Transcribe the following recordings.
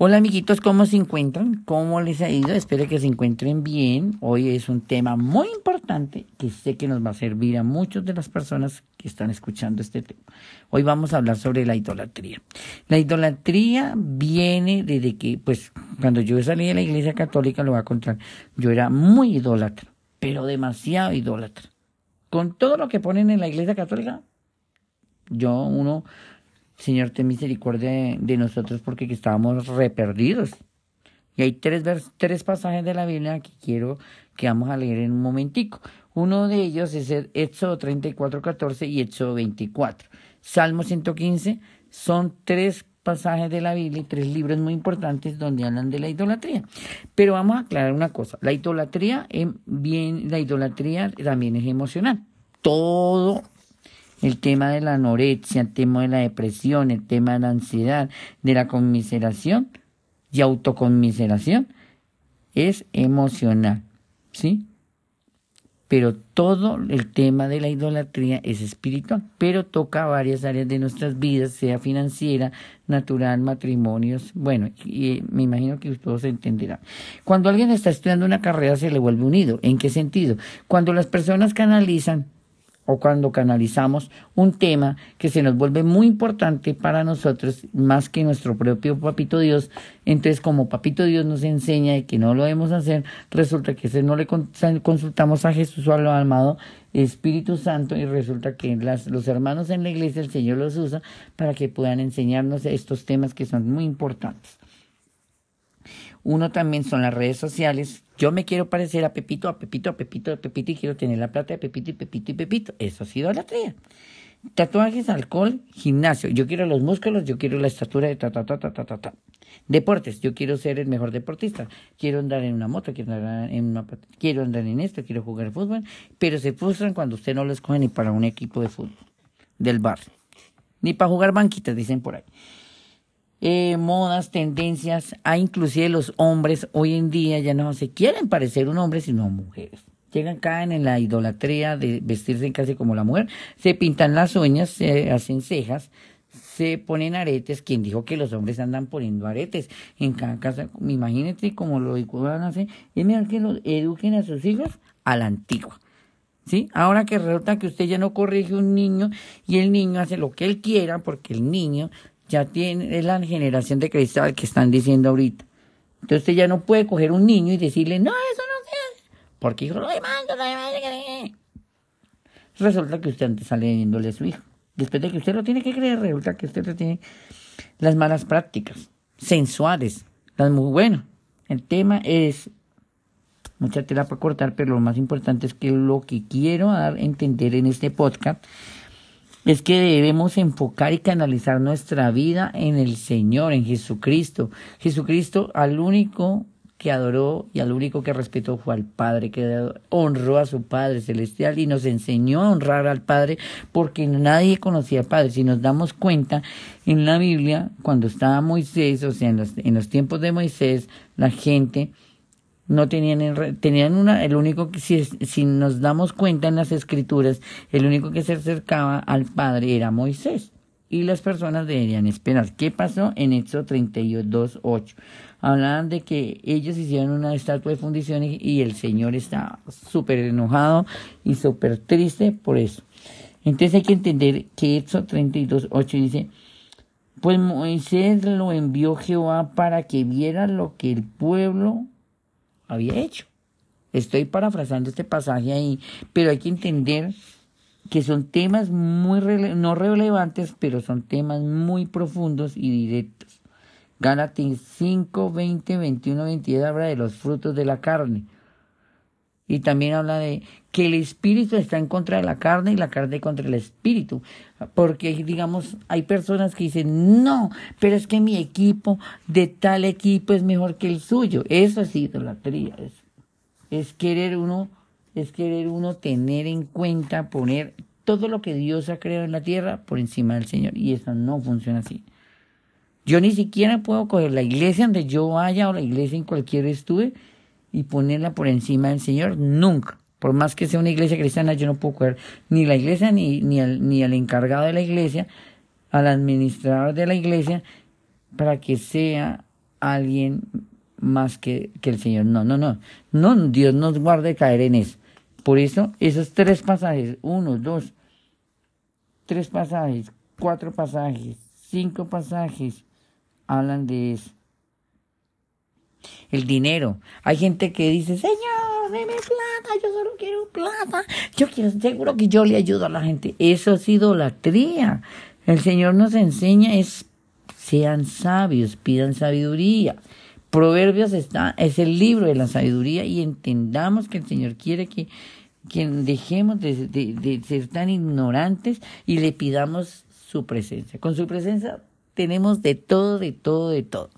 Hola amiguitos, ¿cómo se encuentran? ¿Cómo les ha ido? Espero que se encuentren bien. Hoy es un tema muy importante que sé que nos va a servir a muchas de las personas que están escuchando este tema. Hoy vamos a hablar sobre la idolatría. La idolatría viene desde que, pues, cuando yo salí de la iglesia católica, lo voy a contar, yo era muy idólatra, pero demasiado idólatra. Con todo lo que ponen en la iglesia católica, yo, uno, Señor, ten misericordia de, nosotros porque estábamos re perdidos. Y hay tres, tres pasajes de la Biblia que quiero que vamos a leer en un momentico. Uno de ellos es el Éxodo 34, 14 y Éxodo 24. Salmo 115 son tres pasajes de la Biblia y tres libros muy importantes donde hablan de la idolatría. Pero vamos a aclarar una cosa. La idolatría, bien, la idolatría también es emocional. Todo el tema de la anorexia, el tema de la depresión, el tema de la ansiedad, de la conmiseración y autoconmiseración, es emocional, ¿sí? Pero todo el tema de la idolatría es espiritual, pero toca varias áreas de nuestras vidas, sea financiera, natural, matrimonios, bueno, y me imagino que todos entenderán. Cuando alguien está estudiando una carrera se le vuelve unido, ¿en qué sentido? Cuando las personas canalizan o cuando canalizamos un tema que se nos vuelve muy importante para nosotros, más que nuestro propio Papito Dios. Entonces, como Papito Dios nos enseña de que no lo debemos hacer, resulta que no le consultamos a Jesús o al amado Espíritu Santo y resulta que las, los hermanos en la iglesia el Señor los usa para que puedan enseñarnos estos temas que son muy importantes. Uno también son las redes sociales. Yo me quiero parecer a Pepito, a Pepito, a Pepito, a Pepito y quiero tener la plata de Pepito y Pepito y Pepito. Eso ha sido la tría. Tatuajes, alcohol, gimnasio. Yo quiero los músculos, yo quiero la estatura de ta, ta, ta, ta, ta, ta, ta. Deportes. Yo quiero ser el mejor deportista. Quiero andar en una moto, quiero andar en una, quiero andar en esto, quiero jugar fútbol. Pero se frustran cuando usted no lo escoge ni para un equipo de fútbol del bar. Ni para jugar banquitas, dicen por ahí. Eh, modas, tendencias, a inclusive los hombres hoy en día ya no se quieren parecer un hombre sino mujeres. Llegan, caen en la idolatría de vestirse casi como la mujer, se pintan las uñas, se hacen cejas, se ponen aretes. ¿Quién dijo que los hombres andan poniendo aretes? En cada casa, imagínate cómo lo van a hacer. Es que los eduquen a sus hijos a la antigua. ¿Sí? Ahora que resulta que usted ya no corrige un niño y el niño hace lo que él quiera porque el niño ya tiene, es la generación de cristal que están diciendo ahorita. Entonces usted ya no puede coger un niño y decirle, no, eso no se hace. Porque hijo, lo demanda, lo demanda. Resulta que usted sale viéndole a su hijo. Después de que usted lo tiene que creer, resulta que usted tiene las malas prácticas, sensuales, las muy buenas. El tema es, mucha tela para cortar, pero lo más importante es que lo que quiero dar a entender en este podcast es que debemos enfocar y canalizar nuestra vida en el Señor, en Jesucristo. Jesucristo al único que adoró y al único que respetó fue al Padre, que honró a su Padre celestial y nos enseñó a honrar al Padre porque nadie conocía al Padre. Si nos damos cuenta, en la Biblia, cuando estaba Moisés, o sea, en los, en los tiempos de Moisés, la gente no tenían, tenían una, el único que, si, si nos damos cuenta en las escrituras, el único que se acercaba al Padre era Moisés. Y las personas deberían esperar. ¿Qué pasó en Éxodo 32, 8? Hablaban de que ellos hicieron una estatua de fundición y, el Señor estaba súper enojado y súper triste por eso. Entonces hay que entender que Éxodo 32, 8 dice, pues Moisés lo envió Jehová para que viera lo que el pueblo había hecho. Estoy parafrasando este pasaje ahí, pero hay que entender que son temas muy no relevantes, pero son temas muy profundos y directos. Gálatas 5, 20, 21, 22 habla de los frutos de la carne. Y también habla de que el espíritu está en contra de la carne y la carne contra el espíritu. Porque, digamos, hay personas que dicen, no, pero es que mi equipo de tal equipo es mejor que el suyo. Eso es idolatría. Es, es querer uno, es querer uno tener en cuenta, poner todo lo que Dios ha creado en la tierra por encima del Señor. Y eso no funciona así. Yo ni siquiera puedo coger la iglesia donde yo vaya o la iglesia en cualquier estuve y ponerla por encima del Señor, nunca. Por más que sea una iglesia cristiana, yo no puedo coger ni la iglesia ni, ni, al, ni al encargado de la iglesia, al administrador de la iglesia, para que sea alguien más que, que el Señor. No, no, no. No, Dios nos guarde caer en eso. Por eso, esos tres pasajes, uno, dos, tres pasajes, cuatro pasajes, cinco pasajes, hablan de eso. El dinero. Hay gente que dice, Señor, deme plata, yo solo quiero plata. Yo quiero, seguro que yo le ayudo a la gente. Eso es idolatría. El Señor nos enseña es, sean sabios, pidan sabiduría. Proverbios está, es el libro de la sabiduría y entendamos que el Señor quiere que, que dejemos de, de ser tan ignorantes y le pidamos su presencia. Con su presencia tenemos de todo, de todo, de todo.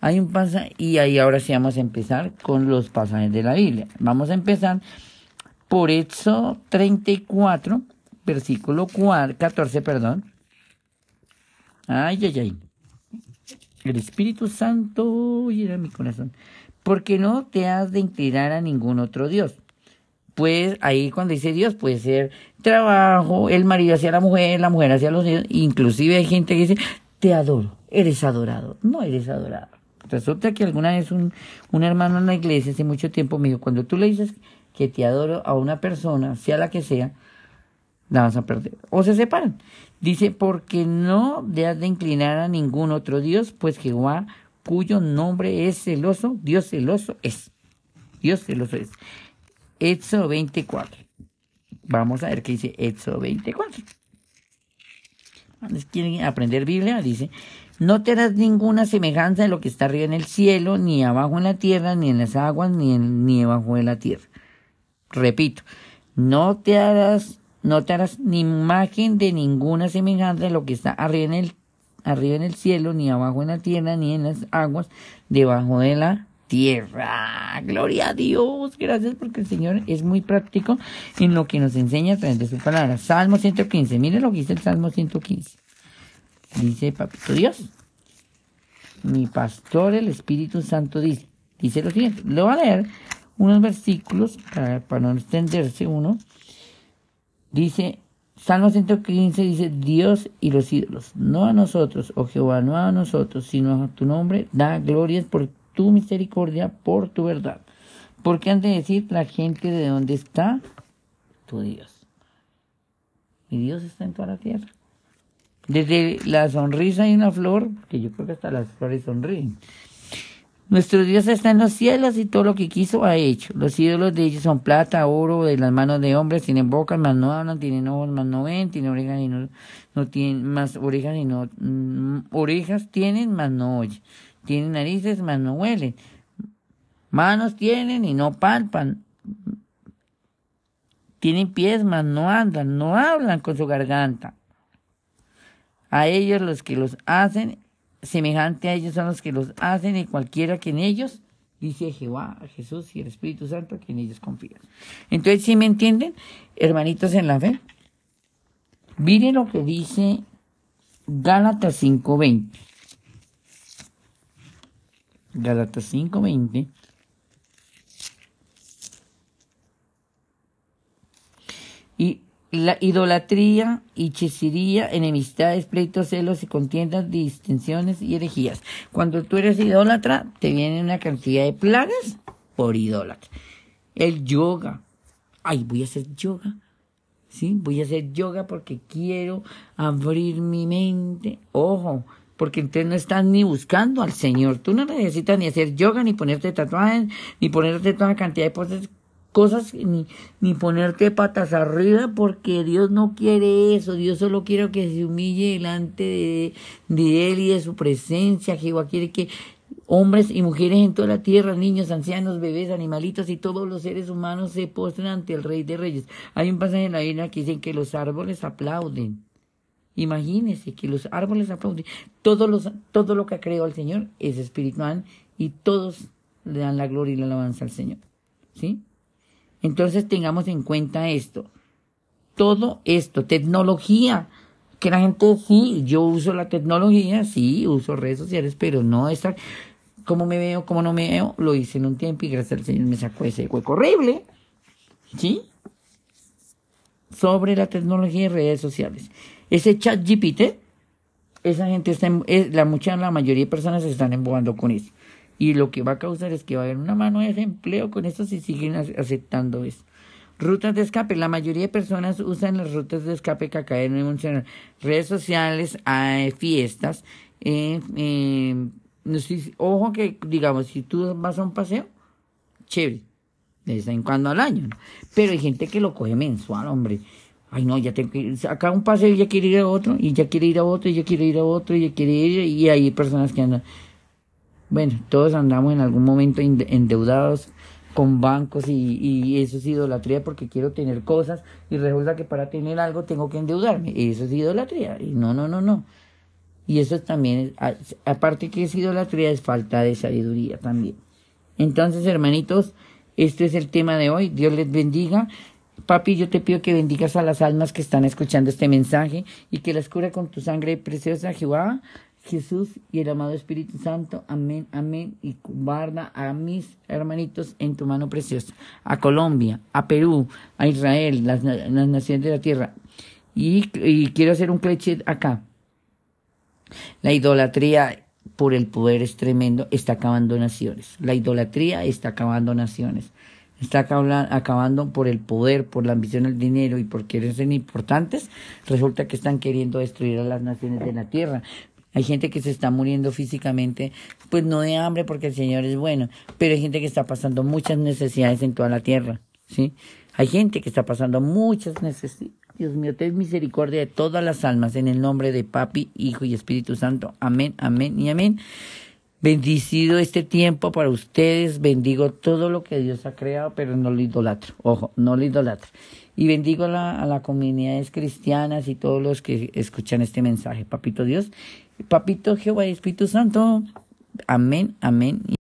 Hay un pasaje, y ahí ahora sí vamos a empezar con los pasajes de la Biblia. Vamos a empezar por Éxodo 34, versículo 14, perdón. Ay, ay, ay. El Espíritu Santo llena mi corazón. Porque no te has de inclinar a ningún otro Dios. Pues ahí cuando dice Dios puede ser trabajo, el marido hacia la mujer, la mujer hacia los niños. Inclusive hay gente que dice, te adoro, eres adorado, no eres adorado. Resulta que alguna vez un, un hermano en la iglesia hace mucho tiempo me dijo, cuando tú le dices que te adoro a una persona, sea la que sea, la vas a perder. O se separan. Dice, porque no has de inclinar a ningún otro Dios, pues Jehová, cuyo nombre es celoso, Dios celoso es. Dios celoso es. Éxodo 24. Vamos a ver qué dice Éxodo 24 quieren aprender Biblia, dice, no te harás ninguna semejanza de lo que está arriba en el cielo, ni abajo en la tierra, ni en las aguas, ni, ni abajo de la tierra. Repito, no te harás, no te harás ni imagen de ninguna semejanza de lo que está arriba en el, arriba en el cielo, ni abajo en la tierra, ni en las aguas, debajo de la tierra. Gloria a Dios. Gracias porque el Señor es muy práctico en lo que nos enseña a través de su palabra. Salmo 115. Miren lo que dice el Salmo 115. Dice Papito Dios. Mi pastor, el Espíritu Santo, dice. Dice lo siguiente. Le voy a leer unos versículos para, para no extenderse uno. Dice, Salmo 115 dice, Dios y los ídolos, no a nosotros, oh Jehová, no a nosotros, sino a tu nombre, da glorias por tu misericordia, por tu verdad. Porque han de decir la gente de dónde está tu Dios. Mi Dios está en toda la tierra. Desde la sonrisa y una flor, que yo creo que hasta las flores sonríen. Nuestro Dios está en los cielos y todo lo que quiso ha hecho. Los ídolos de ellos son plata, oro, de las manos de hombres, tienen bocas, más no hablan, tienen ojos, más no ven, tienen orejas y no, no tienen más orejas y no, mm, orejas tienen, más no oyen. Tienen narices, mas no huelen. Manos tienen y no palpan. Tienen pies, mas no andan, no hablan con su garganta. A ellos los que los hacen, semejante a ellos son los que los hacen y cualquiera que en ellos, dice Jehová, Jesús y el Espíritu Santo, que en ellos confían. Entonces, ¿sí me entienden, hermanitos en la fe? Miren lo que dice Gálatas 5:20. Galatas 5:20. Y la idolatría, hechicería, enemistades, pleitos, celos y contiendas, distensiones y herejías. Cuando tú eres idólatra, te viene una cantidad de plagas por idólatra. El yoga. Ay, voy a hacer yoga. Sí, voy a hacer yoga porque quiero abrir mi mente. Ojo, porque entonces no estás ni buscando al Señor. Tú no necesitas ni hacer yoga, ni ponerte tatuajes, ni ponerte toda cantidad de cosas, ni, ni ponerte patas arriba, porque Dios no quiere eso. Dios solo quiere que se humille delante de, de Él y de su presencia. Jehová quiere que hombres y mujeres en toda la tierra, niños, ancianos, bebés, animalitos y todos los seres humanos se postren ante el Rey de Reyes. Hay un pasaje en la Biblia que dice que los árboles aplauden Imagínese que los árboles aplauden. Todo, los, todo lo que creó el Señor es espiritual y todos le dan la gloria y la alabanza al Señor. ¿Sí? Entonces tengamos en cuenta esto. Todo esto, tecnología, que la gente sí, yo uso la tecnología, sí, uso redes sociales, pero no estar, como me veo, como no me veo, lo hice en un tiempo y gracias al Señor me sacó ese hueco horrible. ¿Sí? Sobre la tecnología y redes sociales. Ese chat GPT, esa gente está, en, la mucha, la mayoría de personas están embobando con eso. Y lo que va a causar es que va a haber una mano de desempleo con esto si siguen aceptando eso. Rutas de escape. La mayoría de personas usan las rutas de escape que acá de mencionar. Redes sociales, hay fiestas. Eh, eh, ojo que, digamos, si tú vas a un paseo, chévere. De vez en cuando al año. Pero hay gente que lo coge mensual, hombre. Ay, no, ya tengo que ir. Acá un paseo y ya quiere ir a otro, y ya quiere ir a otro, y ya quiere ir a otro, y ya quiere ir. Y hay personas que andan. Bueno, todos andamos en algún momento endeudados con bancos y, y, eso es idolatría porque quiero tener cosas y resulta que para tener algo tengo que endeudarme. Eso es idolatría. Y no, no, no, no. Y eso también, es, aparte que es idolatría, es falta de sabiduría también. Entonces, hermanitos, este es el tema de hoy. Dios les bendiga. Papi, yo te pido que bendigas a las almas que están escuchando este mensaje y que las cura con tu sangre preciosa, Jehová. Jesús y el amado Espíritu Santo. Amén, amén. Y guarda a mis hermanitos en tu mano preciosa. A Colombia, a Perú, a Israel, las, naciones de la tierra. Y, quiero hacer un cliché acá. La idolatría por el poder es tremendo, está acabando naciones. La idolatría está acabando naciones. Está acabando por el poder, por la ambición al dinero y por querer ser importantes. Resulta que están queriendo destruir a las naciones de la tierra. Hay gente que se está muriendo físicamente, pues no de hambre porque el Señor es bueno, pero hay gente que está pasando muchas necesidades en toda la tierra, ¿sí? Hay gente que está pasando muchas necesidades. Dios mío, ten misericordia de todas las almas en el nombre de Papi, Hijo y Espíritu Santo. Amén, amén y amén. Bendicido este tiempo para ustedes. Bendigo todo lo que Dios ha creado, pero no lo idolatro. Ojo, no lo idolatro. Y bendigo a, la, las comunidades cristianas y todos los que escuchan este mensaje. Papito Dios, Papito Jehová y Espíritu Santo. Amén, amén